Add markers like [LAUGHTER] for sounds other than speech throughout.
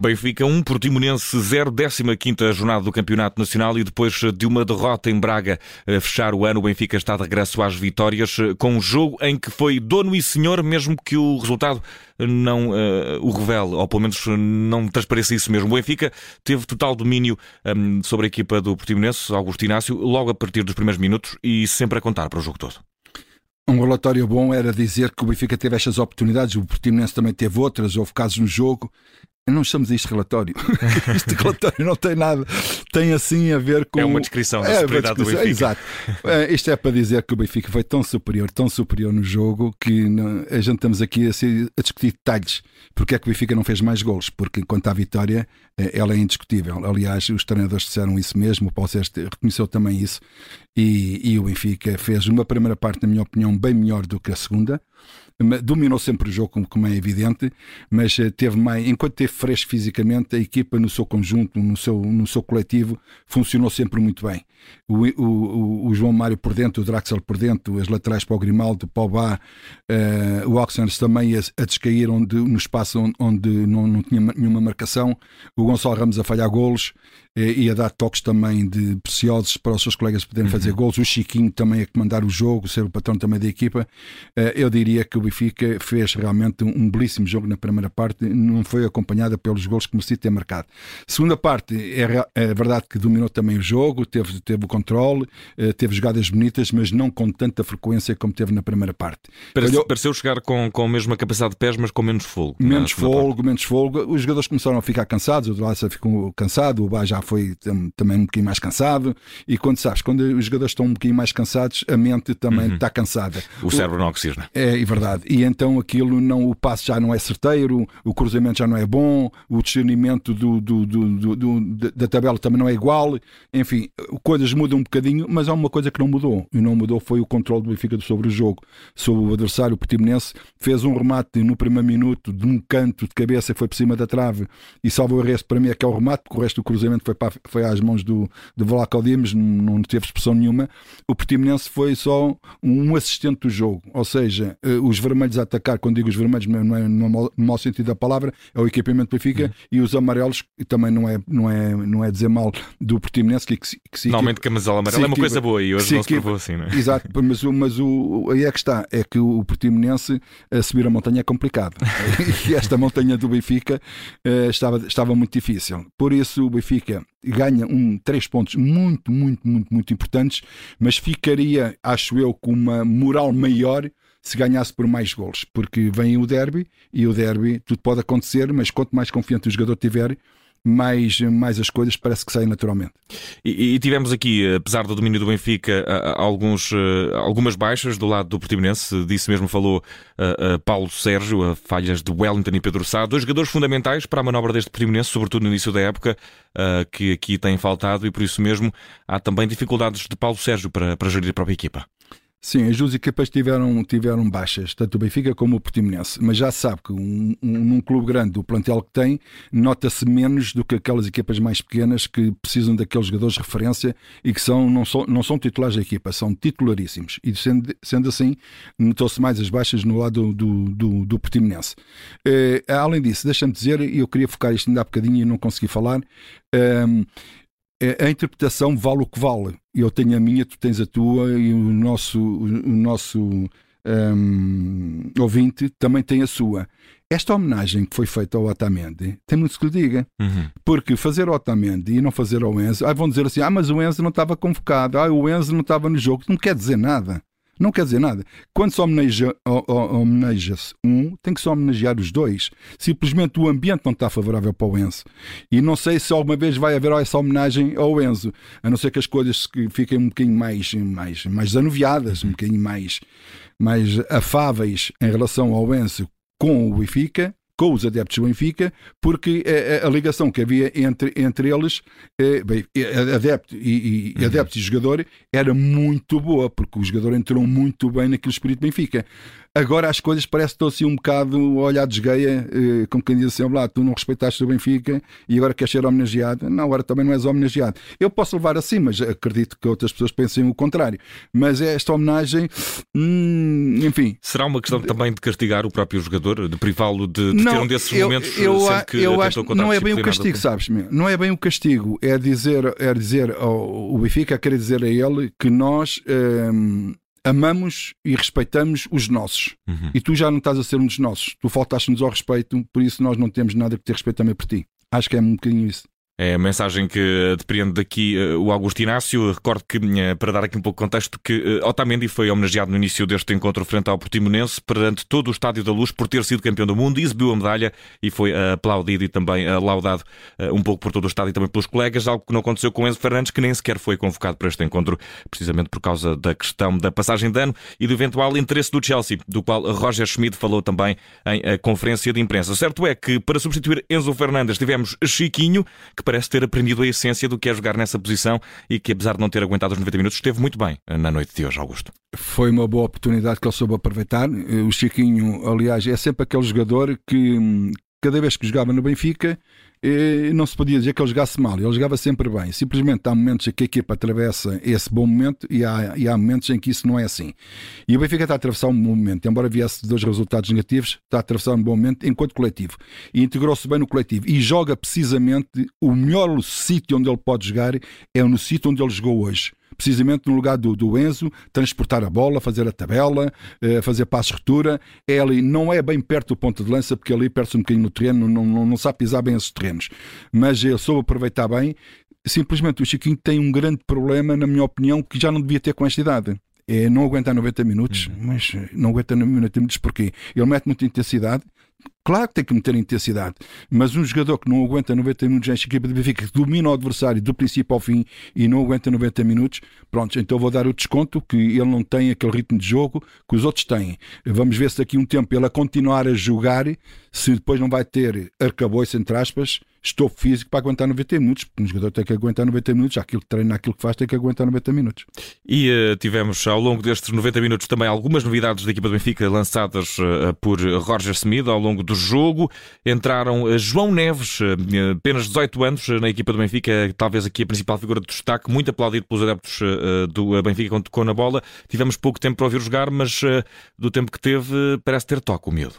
Benfica 1, Portimonense 0, 15 jornada do Campeonato Nacional e depois de uma derrota em Braga a fechar o ano, o Benfica está de regresso às vitórias com um jogo em que foi dono e senhor, mesmo que o resultado não uh, o revele, ou pelo menos não transpareça isso mesmo. O Benfica teve total domínio um, sobre a equipa do Portimonense, Augusto Inácio, logo a partir dos primeiros minutos e sempre a contar para o jogo todo. Um relatório bom era dizer que o Benfica teve estas oportunidades, o Portimonense também teve outras, houve casos no jogo não chamamos isto relatório. [LAUGHS] este relatório não tem nada. Tem assim a ver com. É uma descrição da é, superioridade do Benfica. Exato. É, isto é para dizer que o Benfica foi tão superior, tão superior no jogo, que não, a gente estamos aqui a, ser, a, discutir detalhes. Porque é que o Benfica não fez mais gols? Porque quanto à vitória, é, ela é indiscutível. Aliás, os treinadores disseram isso mesmo, o Paulo Sérgio reconheceu também isso. E, e o Benfica fez uma primeira parte, na minha opinião, bem melhor do que a segunda dominou sempre o jogo, como é evidente, mas eh, teve mais, enquanto teve fresco fisicamente, a equipa no seu conjunto, no seu, no seu coletivo, funcionou sempre muito bem. O, o, o João Mário por dentro, o Draxel por dentro, as laterais para o Grimaldo, para o Bá, uh, o Oxens também a, a descair onde, no espaço onde, onde não, não, tinha nenhuma marcação, o Gonçalo Ramos a falhar golos eh, e a dar toques também de preciosos para os seus colegas poderem uhum. fazer golos, o Chiquinho também a comandar o jogo, ser o patrão também da equipa. Uh, eu diria que o Benfica fez realmente um belíssimo jogo na primeira parte, não foi acompanhada pelos gols que merecia ter marcado. Segunda parte, é, é verdade que dominou também o jogo, teve, teve o controle, eh, teve jogadas bonitas, mas não com tanta frequência como teve na primeira parte. Parece, Olhou... Pareceu chegar com, com a mesma capacidade de pés, mas com menos fogo. Menos fogo, parte. menos fogo. Os jogadores começaram a ficar cansados, o Delaça ficou cansado, o Bá já foi também um bocadinho mais cansado. E quando sabes, quando os jogadores estão um bocadinho mais cansados, a mente também uhum. está cansada. O cérebro não oxigena. É, é verdade. E então aquilo não, o passo já não é certeiro, o cruzamento já não é bom, o discernimento do, do, do, do da tabela também não é igual. Enfim, coisas mudam um bocadinho, mas há uma coisa que não mudou. E não mudou foi o controle do Benfica sobre o jogo. Sobre o adversário, o Portimonense, fez um remate no primeiro minuto de um canto de cabeça, foi por cima da trave e salvou o resto. Para mim é que é o remate, porque o resto do cruzamento foi, para, foi às mãos do, do Vlaco Dimes, não teve expressão nenhuma. O Portimonense foi só um assistente do jogo. Ou seja, eh, os vermelhos a atacar, quando digo os vermelhos, não é no mau, no mau sentido da palavra, é o equipamento do Benfica, uhum. e os amarelos, e também não é, não é, não é dizer mal do Portimonense, que, que, que Normalmente camisola amarela é uma coisa boa e hoje não se provou assim, não é? Exato, mas, mas o, aí é que está, é que o Portimonense a subir a montanha é complicado. [LAUGHS] e esta montanha do Benfica uh, estava, estava muito difícil. Por isso o Benfica ganha um, três pontos muito, muito, muito, muito importantes, mas ficaria, acho eu, com uma moral maior se ganhasse por mais gols, porque vem o derby e o derby tudo pode acontecer, mas quanto mais confiante o jogador tiver, mais, mais as coisas parece que saem naturalmente. E, e, tivemos aqui, apesar do domínio do Benfica, alguns, algumas baixas do lado do Portimonense. Disso mesmo falou uh, uh, Paulo Sérgio, a falhas de Wellington e Pedro Sá, dois jogadores fundamentais para a manobra deste Portimonense, sobretudo no início da época, uh, que aqui têm faltado e por isso mesmo há também dificuldades de Paulo Sérgio para, para gerir a própria equipa. Sim, as duas equipas tiveram, tiveram baixas, tanto o Benfica como o Portimonense, mas já sabe que um, um, num clube grande, o plantel que tem, nota-se menos do que aquelas equipas mais pequenas que precisam daqueles jogadores de referência e que são, não, são, não são titulares da equipa, são titularíssimos. E sendo, sendo assim, notou-se mais as baixas no lado do, do, do Portimonense. Uh, além disso, deixa-me dizer, e eu queria focar isto ainda há bocadinho e não consegui falar. Uh, a interpretação vale o que vale. Eu tenho a minha, tu tens a tua e o nosso, o nosso um, ouvinte também tem a sua. Esta homenagem que foi feita ao Otamendi tem muito que lhe diga. Uhum. Porque fazer ao Otamendi e não fazer ao Enzo, ah, vão dizer assim: ah, mas o Enzo não estava convocado, ah, o Enzo não estava no jogo. Não quer dizer nada. Não quer dizer nada. Quando se homenageia-se homenageia um, tem que se homenagear os dois. Simplesmente o ambiente não está favorável para o Enzo. E não sei se alguma vez vai haver essa homenagem ao Enzo. A não ser que as coisas fiquem um bocadinho mais, mais, mais zanuviadas, um bocadinho mais, mais afáveis em relação ao Enzo com o Benfica com os adeptos do Benfica, porque a, a, ligação que havia entre, entre eles, eh, bem, adepto e, e, uhum. adepto e jogador, era muito boa, porque o jogador entrou muito bem naquele espírito Benfica. Agora as coisas parecem que estão assim um bocado olhar desgueia, eh, como quem diz assim, lá, tu não respeitaste o Benfica e agora queres ser homenageado. Não, agora também não és homenageado. Eu posso levar assim, mas acredito que outras pessoas pensem o contrário. Mas esta homenagem, hum, enfim. Será uma questão também de castigar o próprio jogador, de privá-lo de, de não, ter um desses eu, momentos eu, que eu acho, Não é bem o castigo, sabes? Não é bem o castigo. É dizer, é dizer ao, o Benfica, quer dizer a ele que nós hum, amamos e respeitamos os nossos. Uhum. E tu já não estás a ser um dos nossos. Tu faltaste-nos ao respeito, por isso nós não temos nada que ter respeito também por ti. Acho que é um bocadinho isso. É a mensagem que depreende daqui uh, o Augusto Inácio. Recordo que, uh, para dar aqui um pouco de contexto, que uh, Otamendi foi homenageado no início deste encontro frente ao Portimonense perante todo o Estádio da Luz por ter sido campeão do mundo, exibiu a medalha e foi aplaudido e também laudado um pouco por todo o estádio e também pelos colegas, algo que não aconteceu com Enzo Fernandes, que nem sequer foi convocado para este encontro, precisamente por causa da questão da passagem de ano e do eventual interesse do Chelsea, do qual Roger Schmidt falou também em conferência de imprensa. Certo é que, para substituir Enzo Fernandes, tivemos Chiquinho, que parece ter aprendido a essência do que é jogar nessa posição e que, apesar de não ter aguentado os 90 minutos, esteve muito bem na noite de hoje, Augusto. Foi uma boa oportunidade que ele soube aproveitar. O Chiquinho, aliás, é sempre aquele jogador que hum, cada vez que jogava no Benfica não se podia dizer que ele jogasse mal, ele jogava sempre bem. Simplesmente há momentos em que a equipa atravessa esse bom momento e há, e há momentos em que isso não é assim. E o Benfica está a atravessar um bom momento, embora viesse dois resultados negativos, está a atravessar um bom momento enquanto coletivo. E integrou-se bem no coletivo e joga precisamente o melhor sítio onde ele pode jogar é no sítio onde ele jogou hoje precisamente no lugar do, do Enzo, transportar a bola, fazer a tabela, eh, fazer passo retura. É ali, não é bem perto do ponto de lança, porque ali perde-se um bocadinho no terreno, não, não, não sabe pisar bem esses terrenos. Mas ele soube aproveitar bem. Simplesmente o Chiquinho tem um grande problema, na minha opinião, que já não devia ter com esta idade é não aguentar 90 minutos, uhum. mas não aguenta 90 minutos porque ele mete muita intensidade, Claro que tem que meter intensidade, mas um jogador que não aguenta 90 minutos nesta equipa de Benfica, que domina o adversário do princípio ao fim e não aguenta 90 minutos, pronto, então vou dar o desconto que ele não tem aquele ritmo de jogo que os outros têm. Vamos ver se daqui a um tempo ele a continuar a jogar, se depois não vai ter arcabouço, entre aspas, estofo físico para aguentar 90 minutos, porque um jogador tem que aguentar 90 minutos, aquilo que treina, aquilo que faz, tem que aguentar 90 minutos. E uh, tivemos ao longo destes 90 minutos também algumas novidades da equipa do Benfica lançadas uh, por Roger Smith ao longo do jogo. Entraram uh, João Neves, apenas 18 anos na equipa do Benfica, talvez aqui a principal figura de destaque, muito aplaudido pelos adeptos do Benfica quando tocou na bola. Tivemos pouco tempo para ouvir jogar, mas do tempo que teve, parece ter toque o medo.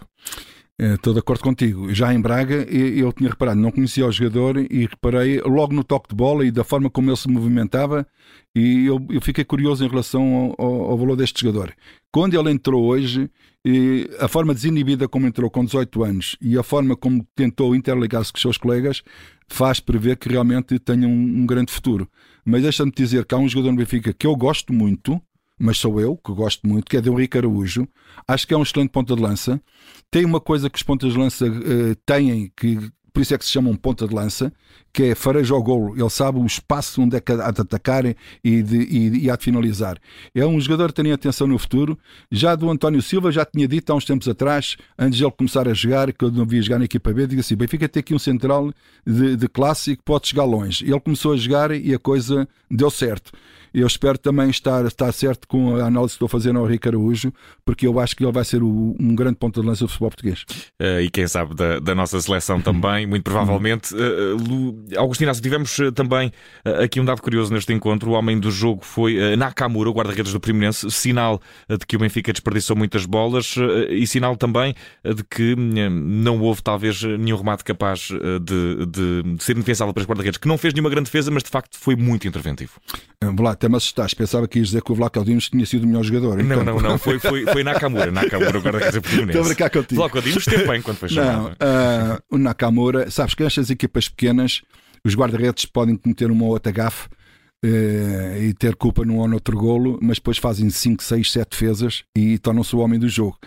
Estou de acordo contigo. Já em Braga, eu tinha reparado, não conhecia o jogador e reparei logo no toque de bola e da forma como ele se movimentava. E eu, eu fiquei curioso em relação ao, ao, ao, valor deste jogador. Quando ele entrou hoje, a forma desinibida como entrou com 18 anos e a forma como tentou interligar-se com os seus colegas faz prever que realmente tenha um, um grande futuro. Mas deixa-me dizer que há um jogador no Benfica que eu gosto muito, mas sou eu que gosto muito, que é de Henrique Araújo. Acho que é um excelente ponta de lança. Tem uma coisa que os pontas de lança uh, têm, que por isso é que se chama um ponta de lança, que é fareja ao golo. Ele sabe o espaço onde é que há de atacar e, de, e, e há de finalizar. É um jogador que tem atenção no futuro. Já do António Silva, já tinha dito há uns tempos atrás, antes de ele começar a jogar, que eu não via jogar na equipa B, digo assim: Benfica tem aqui um central de, de classe que pode chegar longe. Ele começou a jogar e a coisa deu certo. Eu espero também estar, estar certo com a análise que estou fazendo ao Ricardo Araújo, porque eu acho que ele vai ser o, um grande ponto de lança do futebol português. Uh, e quem sabe da, da, nossa seleção também, muito provavelmente. Uh, Inácio, tivemos também uh, aqui um dado curioso neste encontro. O homem do jogo foi Nakamura, o guarda-redes do Primerense, sinal de que o Benfica desperdiçou muitas bolas e sinal também de que não houve talvez nenhum remate capaz de, de, de ser indefensável para os guarda-redes, que não fez nenhuma grande defesa, mas de facto foi muito interventivo. Vlad, até me assustaste. Pensava que ias dizer que o Vlaco Dimos tinha sido o melhor jogador. Não, então... não, não. Foi, foi, foi Nakamura. [LAUGHS] Nakamura, o guarda-redes [LAUGHS] português. Estou a brincar contigo. Vlaco Dimos esteve bem quando foi chamado. Não, uh, o Nakamura, sabes que estas equipas pequenas, os guarda-redes podem cometer uma ou outra gafe uh, e ter culpa num ou noutro golo, mas depois fazem 5, 6, 7 defesas e tornam-se o homem do jogo.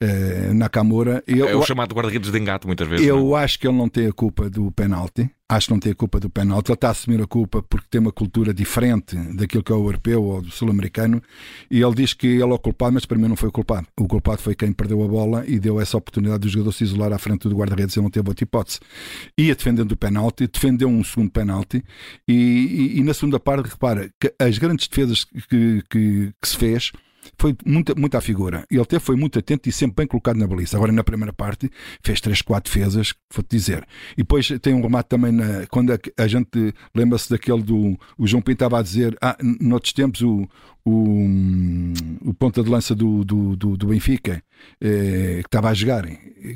Uh, Nakamura. Eu, é o chamado guarda-redes de engate, muitas vezes. Eu não? É? acho que ele não tem a culpa do penalti. Acho que não tem a culpa do penalti. Ele está a assumir a culpa porque tem uma cultura diferente daquilo que é o europeu ou do sul-americano. E ele diz que ele é o culpado, mas para mim não foi o culpado. O culpado foi quem perdeu a bola e deu essa oportunidade do jogador se isolar à frente do guarda-redes. Ele não teve outra hipótese. Ia defendendo o penalti, defendeu um segundo penalti. E, e, e na segunda parte, repara, que as grandes defesas que, que, que se fez foi muita, muita figura. Ele até foi muito atento e sempre bem colocado na baliza. Agora, na primeira parte, fez 3, 4 defesas, vou-te dizer. E depois tem um remate também, na, quando a, a gente lembra-se daquele do. O João Pinto estava a dizer, ah, noutros tempos o, o, o ponta de lança do, do, do, do Benfica, eh, que estava a jogar,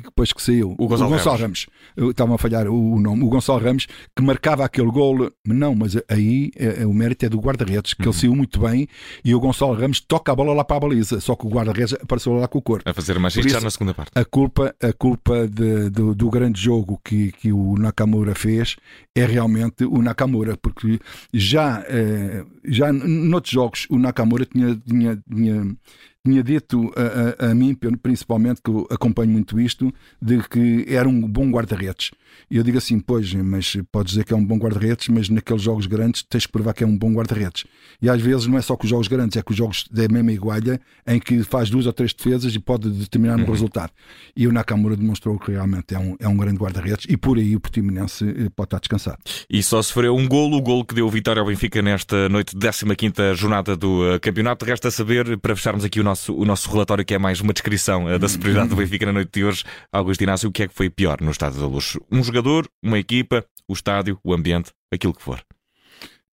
depois que saiu, o Gonçalo, o Gonçalo Ramos. Ramos. Estavam a falhar o, o, nome, o Gonçalo Ramos, que marcava aquele gol. Não, mas aí é, o mérito é do guarda-redes, que uhum. ele saiu muito bem e o Gonçalo Ramos toca a bola lá para a baliza, só que o guarda-redes apareceu lá com o corpo. A fazer mais já na segunda parte. A culpa, a culpa de, do, do grande jogo que, que o Nakamura fez é realmente o Nakamura, porque já, eh, já noutros jogos o Nakamura tinha, tinha, tinha tinha dito a, a, a, mim, principalmente, que eu acompanho muito isto, de que era um bom guarda-redes. E eu digo assim, pois, mas podes dizer que é um bom guarda-redes, mas naqueles jogos grandes tens que provar que é um bom guarda-redes. E às vezes não é só com os jogos grandes, é com os jogos da mesma igualha, em que faz duas ou três defesas e pode determinar uhum. o resultado. E o Nakamura demonstrou que realmente é um, é um grande guarda-redes e por aí o Portimonense eh, pode estar descansado. E só sofreu um golo, o golo que deu vitória ao Benfica nesta noite, 15 jornada do uh, campeonato. Resta saber, para fecharmos aqui o nosso, o nosso relatório, que é mais uma descrição uh, da superioridade do Benfica na noite de hoje, Augusto Inácio, o que é que foi pior no Estádio da Luz? Um jogador, uma equipa, o estádio, o ambiente, aquilo que for.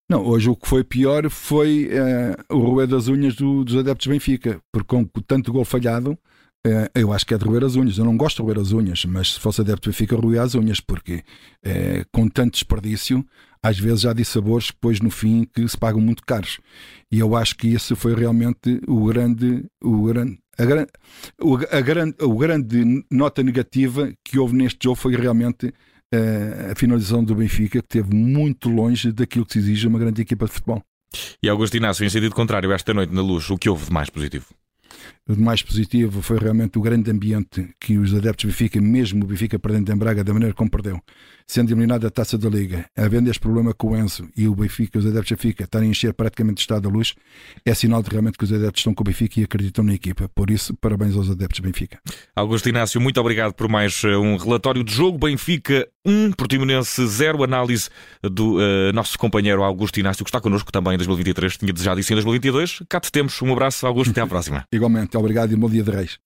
Não, hoje o que foi pior foi uh, o roer das unhas do, dos adeptos Benfica, porque com tanto gol falhado, eu acho que é de roer as unhas. Eu não gosto de roer as unhas, mas se fosse adepto Benfica, roer as unhas, porque uh, com tanto desperdício, às vezes há dissabores depois no fim que se pagam muito caros. E eu acho que esse foi realmente o grande, o grande, a, gran, a, grande, a grande nota negativa que houve neste jogo foi realmente a finalização do Benfica, que esteve muito longe daquilo que se exige uma grande equipa de futebol. E Augusto Inácio, em sentido contrário, esta noite na luz, o que houve de mais positivo? O de mais positivo foi realmente o grande ambiente que os adeptos Benfica, mesmo o Benfica perdendo em Braga da maneira como perdeu, sendo eliminado da taça da Liga, havendo este problema com o Enzo e o Benfica, os adeptos Benfica, estarem a encher praticamente o estado da luz, é sinal de realmente que os adeptos estão com o Benfica e acreditam na equipa. Por isso, parabéns aos adeptos Benfica. Augusto Inácio, muito obrigado por mais eh, um relatório de jogo. Benfica 1, Portimonense 0. Análise do uh, nosso companheiro Augusto Inácio, que está connosco também em 2023. Tinha desejado isso em 2022. Cá te temos. Um abraço, Augusto. Até à próxima. Igualmente obrigado e bom dia de Reis.